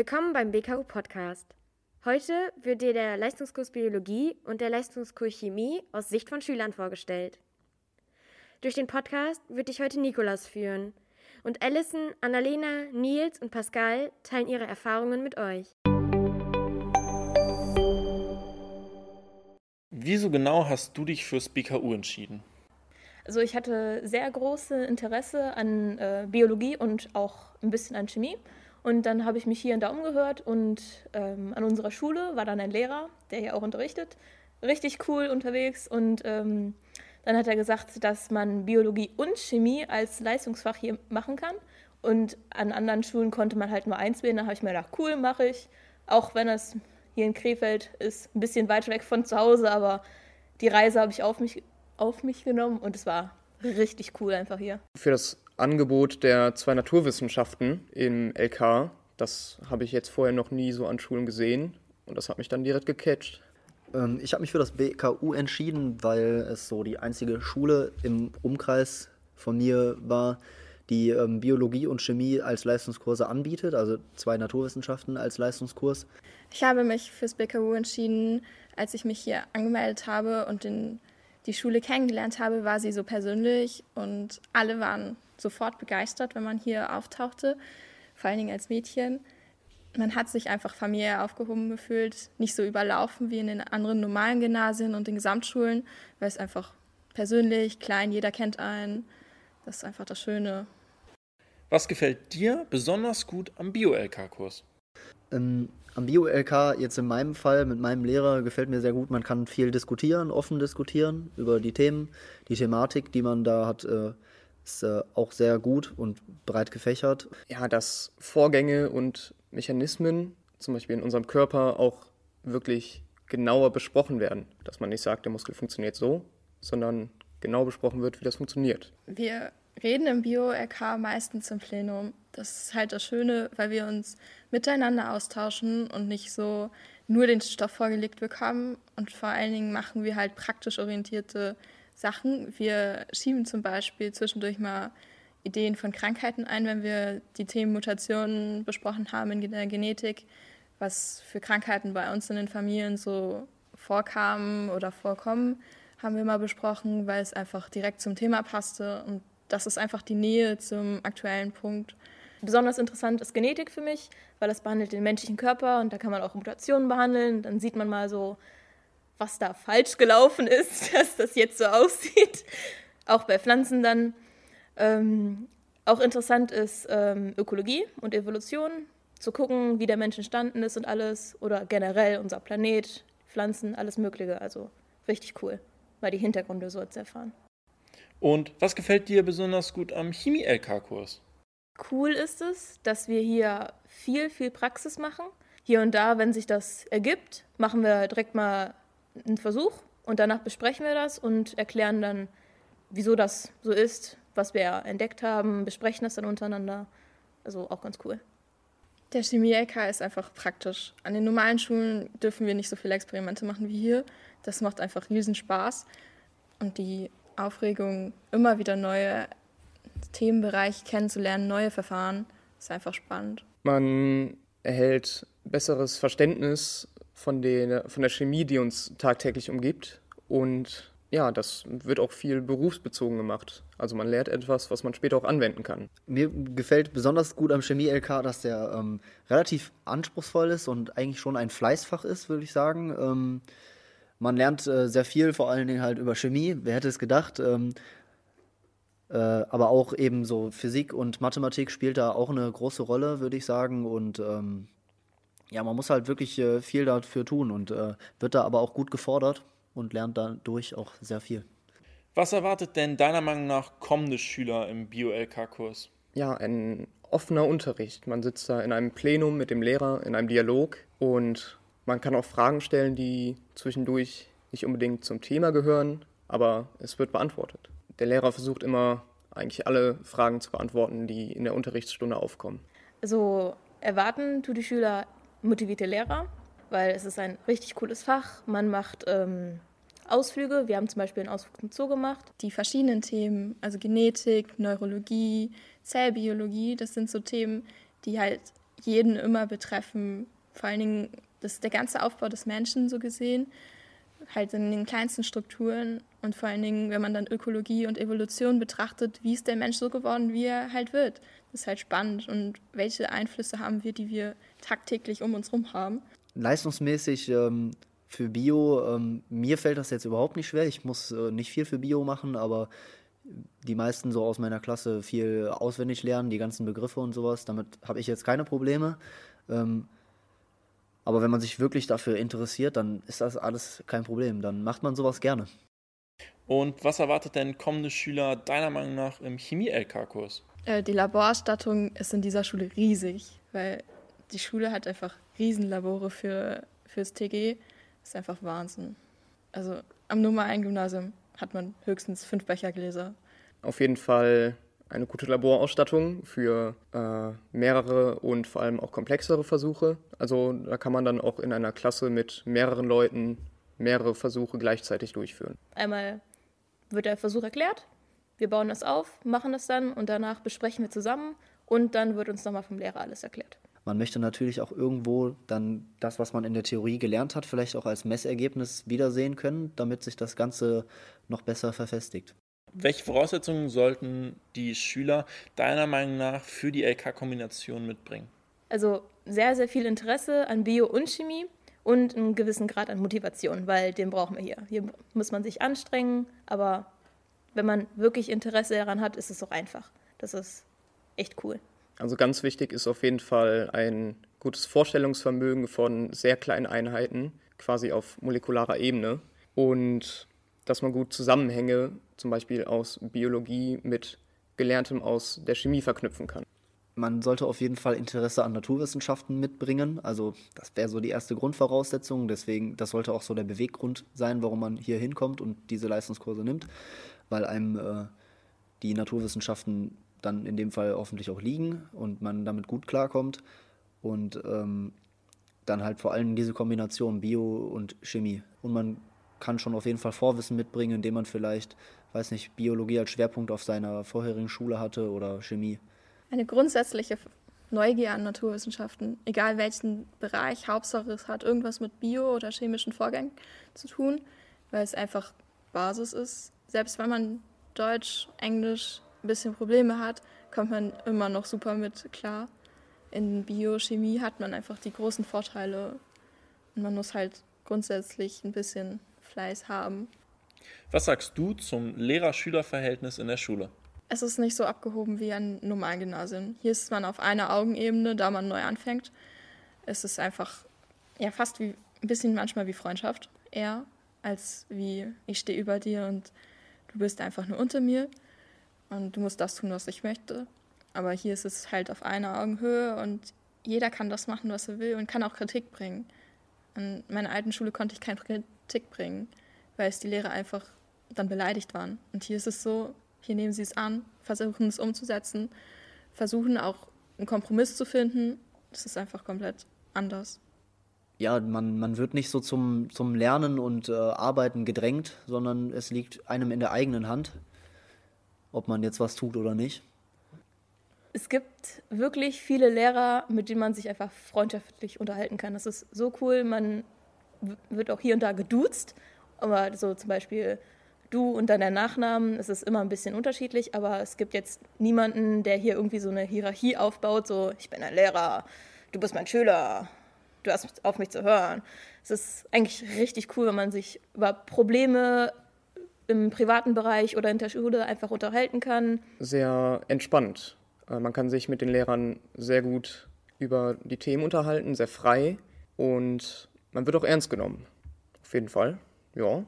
Willkommen beim BKU Podcast. Heute wird dir der Leistungskurs Biologie und der Leistungskurs Chemie aus Sicht von Schülern vorgestellt. Durch den Podcast wird dich heute Nikolas führen und Allison, Annalena, Nils und Pascal teilen ihre Erfahrungen mit euch. Wieso genau hast du dich fürs BKU entschieden? Also ich hatte sehr große Interesse an äh, Biologie und auch ein bisschen an Chemie. Und dann habe ich mich hier und da umgehört und ähm, an unserer Schule war dann ein Lehrer, der hier auch unterrichtet, richtig cool unterwegs. Und ähm, dann hat er gesagt, dass man Biologie und Chemie als Leistungsfach hier machen kann. Und an anderen Schulen konnte man halt nur eins wählen. Da habe ich mir gedacht, cool, mache ich. Auch wenn es hier in Krefeld ist, ein bisschen weit weg von zu Hause, aber die Reise habe ich auf mich, auf mich genommen und es war richtig cool einfach hier. Für das Angebot der zwei Naturwissenschaften im LK, das habe ich jetzt vorher noch nie so an Schulen gesehen und das hat mich dann direkt gecatcht. Ähm, ich habe mich für das BKU entschieden, weil es so die einzige Schule im Umkreis von mir war, die ähm, Biologie und Chemie als Leistungskurse anbietet, also zwei Naturwissenschaften als Leistungskurs. Ich habe mich fürs BKU entschieden, als ich mich hier angemeldet habe und den, die Schule kennengelernt habe, war sie so persönlich und alle waren sofort begeistert, wenn man hier auftauchte, vor allen Dingen als Mädchen man hat sich einfach familiär aufgehoben gefühlt, nicht so überlaufen wie in den anderen normalen Gymnasien und den Gesamtschulen, weil es einfach persönlich, klein, jeder kennt einen. Das ist einfach das Schöne. Was gefällt dir besonders gut am Bio-LK-Kurs? Ähm, am Bio-LK, jetzt in meinem Fall mit meinem Lehrer, gefällt mir sehr gut. Man kann viel diskutieren, offen diskutieren über die Themen. Die Thematik, die man da hat, äh, ist äh, auch sehr gut und breit gefächert. Ja, dass Vorgänge und Mechanismen, zum Beispiel in unserem Körper, auch wirklich genauer besprochen werden. Dass man nicht sagt, der Muskel funktioniert so, sondern genau besprochen wird, wie das funktioniert. Wir reden im Bio-RK meistens im Plenum. Das ist halt das Schöne, weil wir uns miteinander austauschen und nicht so nur den Stoff vorgelegt bekommen. Und vor allen Dingen machen wir halt praktisch orientierte Sachen. Wir schieben zum Beispiel zwischendurch mal Ideen von Krankheiten ein, wenn wir die Themen Mutationen besprochen haben in der Genetik, was für Krankheiten bei uns in den Familien so vorkamen oder vorkommen, haben wir mal besprochen, weil es einfach direkt zum Thema passte und das ist einfach die Nähe zum aktuellen Punkt. Besonders interessant ist Genetik für mich, weil das behandelt den menschlichen Körper und da kann man auch Mutationen behandeln. Dann sieht man mal so, was da falsch gelaufen ist, dass das jetzt so aussieht. Auch bei Pflanzen dann. Ähm, auch interessant ist ähm, Ökologie und Evolution, zu gucken, wie der Mensch entstanden ist und alles, oder generell unser Planet, Pflanzen, alles Mögliche. Also richtig cool, mal die Hintergründe so zu erfahren. Und was gefällt dir besonders gut am Chemie-LK-Kurs? Cool ist es, dass wir hier viel, viel Praxis machen. Hier und da, wenn sich das ergibt, machen wir direkt mal einen Versuch und danach besprechen wir das und erklären dann, wieso das so ist, was wir entdeckt haben, besprechen das dann untereinander. Also auch ganz cool. Der Chemie-LK ist einfach praktisch. An den normalen Schulen dürfen wir nicht so viele Experimente machen wie hier. Das macht einfach riesen Spaß. Und die Aufregung, immer wieder neue Themenbereiche kennenzulernen, neue Verfahren, ist einfach spannend. Man erhält besseres Verständnis von der, von der Chemie, die uns tagtäglich umgibt. Und ja, das wird auch viel berufsbezogen gemacht. Also man lernt etwas, was man später auch anwenden kann. Mir gefällt besonders gut am Chemie-LK, dass der ähm, relativ anspruchsvoll ist und eigentlich schon ein Fleißfach ist, würde ich sagen. Ähm, man lernt äh, sehr viel, vor allen Dingen halt über Chemie. Wer hätte es gedacht? Ähm, äh, aber auch eben so Physik und Mathematik spielt da auch eine große Rolle, würde ich sagen. Und ähm, ja, man muss halt wirklich äh, viel dafür tun und äh, wird da aber auch gut gefordert und lernt dadurch auch sehr viel. Was erwartet denn deiner Meinung nach kommende Schüler im Bio-LK-Kurs? Ja, ein offener Unterricht. Man sitzt da in einem Plenum mit dem Lehrer, in einem Dialog und man kann auch Fragen stellen, die zwischendurch nicht unbedingt zum Thema gehören, aber es wird beantwortet. Der Lehrer versucht immer eigentlich alle Fragen zu beantworten, die in der Unterrichtsstunde aufkommen. Also erwarten du die Schüler motivierte Lehrer, weil es ist ein richtig cooles Fach. Man macht ähm, Ausflüge. Wir haben zum Beispiel einen Ausflug zum Zoo gemacht. Die verschiedenen Themen, also Genetik, Neurologie, Zellbiologie, das sind so Themen, die halt jeden immer betreffen. Vor allen Dingen das ist der ganze Aufbau des Menschen so gesehen, halt in den kleinsten Strukturen und vor allen Dingen, wenn man dann Ökologie und Evolution betrachtet, wie ist der Mensch so geworden, wie er halt wird. Ist halt spannend und welche Einflüsse haben wir, die wir tagtäglich um uns herum haben. Leistungsmäßig ähm, für Bio, ähm, mir fällt das jetzt überhaupt nicht schwer. Ich muss äh, nicht viel für Bio machen, aber die meisten so aus meiner Klasse viel auswendig lernen, die ganzen Begriffe und sowas. Damit habe ich jetzt keine Probleme. Ähm, aber wenn man sich wirklich dafür interessiert, dann ist das alles kein Problem. Dann macht man sowas gerne. Und was erwartet denn kommende Schüler deiner Meinung nach im Chemie-LK-Kurs? Äh, die Laborausstattung ist in dieser Schule riesig, weil die Schule hat einfach Riesenlabore für, fürs TG. Das ist einfach Wahnsinn. Also am Nummer 1 Gymnasium hat man höchstens fünf Bechergläser. Auf jeden Fall eine gute Laborausstattung für äh, mehrere und vor allem auch komplexere Versuche. Also da kann man dann auch in einer Klasse mit mehreren Leuten mehrere Versuche gleichzeitig durchführen. Einmal wird der Versuch erklärt, wir bauen das auf, machen das dann und danach besprechen wir zusammen und dann wird uns nochmal vom Lehrer alles erklärt. Man möchte natürlich auch irgendwo dann das, was man in der Theorie gelernt hat, vielleicht auch als Messergebnis wiedersehen können, damit sich das Ganze noch besser verfestigt. Welche Voraussetzungen sollten die Schüler deiner Meinung nach für die LK-Kombination mitbringen? Also sehr, sehr viel Interesse an Bio und Chemie und einen gewissen Grad an Motivation, weil den brauchen wir hier. Hier muss man sich anstrengen, aber wenn man wirklich Interesse daran hat, ist es auch einfach. Das ist echt cool. Also ganz wichtig ist auf jeden Fall ein gutes Vorstellungsvermögen von sehr kleinen Einheiten, quasi auf molekularer Ebene. Und dass man gut Zusammenhänge, zum Beispiel aus Biologie, mit Gelerntem aus der Chemie verknüpfen kann. Man sollte auf jeden Fall Interesse an Naturwissenschaften mitbringen. Also das wäre so die erste Grundvoraussetzung. Deswegen, das sollte auch so der Beweggrund sein, warum man hier hinkommt und diese Leistungskurse nimmt, weil einem äh, die Naturwissenschaften dann in dem Fall hoffentlich auch liegen und man damit gut klarkommt. Und ähm, dann halt vor allem diese Kombination Bio und Chemie. Und man kann schon auf jeden Fall Vorwissen mitbringen, indem man vielleicht, weiß nicht, Biologie als Schwerpunkt auf seiner vorherigen Schule hatte oder Chemie. Eine grundsätzliche Neugier an Naturwissenschaften, egal welchen Bereich, Hauptsache es hat irgendwas mit Bio- oder chemischen Vorgängen zu tun, weil es einfach Basis ist. Selbst wenn man Deutsch, Englisch ein bisschen Probleme hat, kommt man immer noch super mit klar. In Biochemie hat man einfach die großen Vorteile und man muss halt grundsätzlich ein bisschen Fleiß haben. Was sagst du zum Lehrer-Schüler-Verhältnis in der Schule? Es ist nicht so abgehoben wie an normalen Gymnasien. Hier ist man auf einer Augenebene, da man neu anfängt. Es ist einfach ja fast wie ein bisschen manchmal wie Freundschaft, eher als wie ich stehe über dir und du bist einfach nur unter mir und du musst das tun, was ich möchte. Aber hier ist es halt auf einer Augenhöhe und jeder kann das machen, was er will und kann auch Kritik bringen. An meiner alten Schule konnte ich keine Kritik bringen, weil es die Lehrer einfach dann beleidigt waren. Und hier ist es so, hier nehmen sie es an, versuchen es umzusetzen, versuchen auch einen Kompromiss zu finden. Das ist einfach komplett anders. Ja, man, man wird nicht so zum, zum Lernen und äh, Arbeiten gedrängt, sondern es liegt einem in der eigenen Hand, ob man jetzt was tut oder nicht. Es gibt wirklich viele Lehrer, mit denen man sich einfach freundschaftlich unterhalten kann. Das ist so cool. Man wird auch hier und da geduzt, aber so zum Beispiel du und dann der Nachnamen, es ist immer ein bisschen unterschiedlich, aber es gibt jetzt niemanden, der hier irgendwie so eine Hierarchie aufbaut, so ich bin ein Lehrer, du bist mein Schüler, du hast auf mich zu hören. Es ist eigentlich richtig cool, wenn man sich über Probleme im privaten Bereich oder in der Schule einfach unterhalten kann. Sehr entspannt. Äh, man kann sich mit den Lehrern sehr gut über die Themen unterhalten, sehr frei und man wird auch ernst genommen. Auf jeden Fall, ja.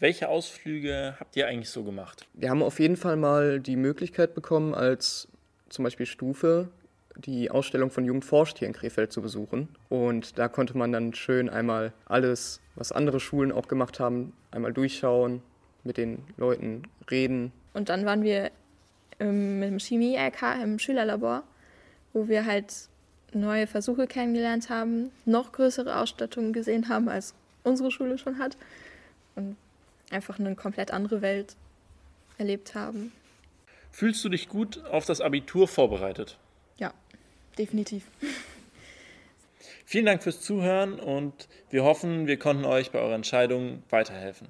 Welche Ausflüge habt ihr eigentlich so gemacht? Wir haben auf jeden Fall mal die Möglichkeit bekommen, als zum Beispiel Stufe die Ausstellung von Jugend forscht hier in Krefeld zu besuchen. Und da konnte man dann schön einmal alles, was andere Schulen auch gemacht haben, einmal durchschauen, mit den Leuten reden. Und dann waren wir ähm, mit dem Chemie-LK im Schülerlabor, wo wir halt neue Versuche kennengelernt haben, noch größere Ausstattungen gesehen haben, als unsere Schule schon hat. Und einfach eine komplett andere Welt erlebt haben. Fühlst du dich gut auf das Abitur vorbereitet? Ja, definitiv. Vielen Dank fürs Zuhören und wir hoffen, wir konnten euch bei eurer Entscheidung weiterhelfen.